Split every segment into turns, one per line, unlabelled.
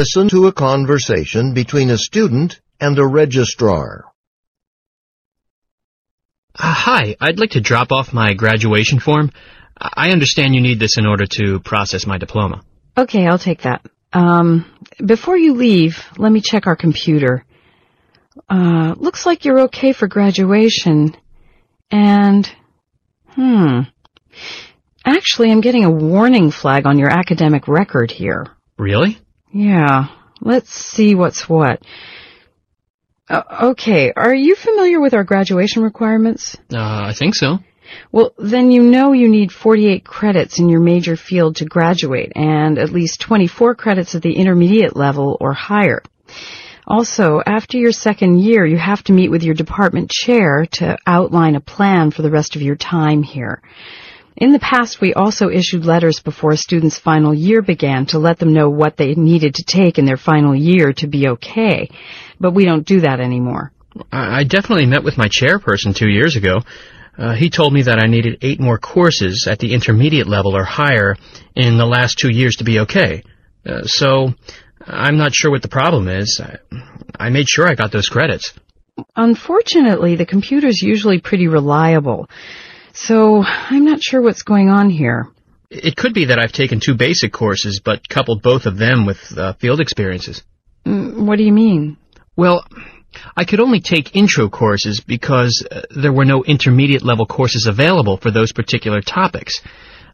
Listen to a conversation between a student and a registrar.
Uh, hi, I'd like to drop off my graduation form. I understand you need this in order to process my diploma.
Okay, I'll take that. Um, before you leave, let me check our computer. Uh, looks like you're okay for graduation. And, hmm. Actually, I'm getting a warning flag on your academic record here.
Really?
Yeah. Let's see what's what. Uh, okay, are you familiar with our graduation requirements?
Uh, I think so.
Well, then you know you need 48 credits in your major field to graduate and at least 24 credits at the intermediate level or higher. Also, after your second year, you have to meet with your department chair to outline a plan for the rest of your time here. In the past, we also issued letters before a student's final year began to let them know what they needed to take in their final year to be okay. But we don't do that anymore.
I definitely met with my chairperson two years ago. Uh, he told me that I needed eight more courses at the intermediate level or higher in the last two years to be okay. Uh, so, I'm not sure what the problem is. I, I made sure I got those credits.
Unfortunately, the computer's usually pretty reliable. So, I'm not sure what's going on here.
It could be that I've taken two basic courses, but coupled both of them with uh, field experiences.
Mm, what do you mean?
Well, I could only take intro courses because uh, there were no intermediate level courses available for those particular topics.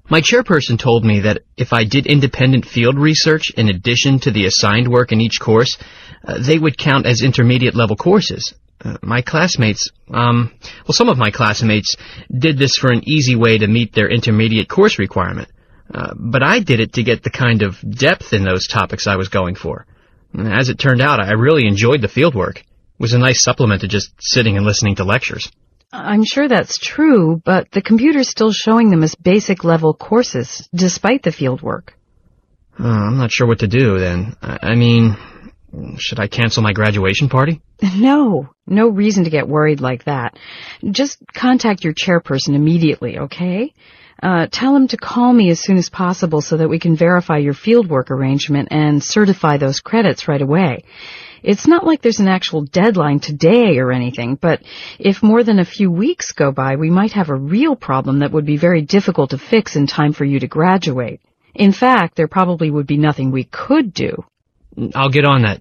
My chairperson told me that if I did independent field research in addition to the assigned work in each course, uh, they would count as intermediate level courses. Uh, my classmates, um, well, some of my classmates did this for an easy way to meet their intermediate course requirement. Uh, but I did it to get the kind of depth in those topics I was going for. As it turned out, I really enjoyed the fieldwork. It was a nice supplement to just sitting and listening to lectures.
I'm sure that's true, but the computer's still showing them as basic level courses, despite the fieldwork.
Uh, I'm not sure what to do then. I, I mean, should I cancel my graduation party?
No, no reason to get worried like that. Just contact your chairperson immediately, okay? Uh, tell him to call me as soon as possible so that we can verify your fieldwork arrangement and certify those credits right away. It's not like there's an actual deadline today or anything, but if more than a few weeks go by, we might have a real problem that would be very difficult to fix in time for you to graduate. In fact, there probably would be nothing we could do.
I'll get on that.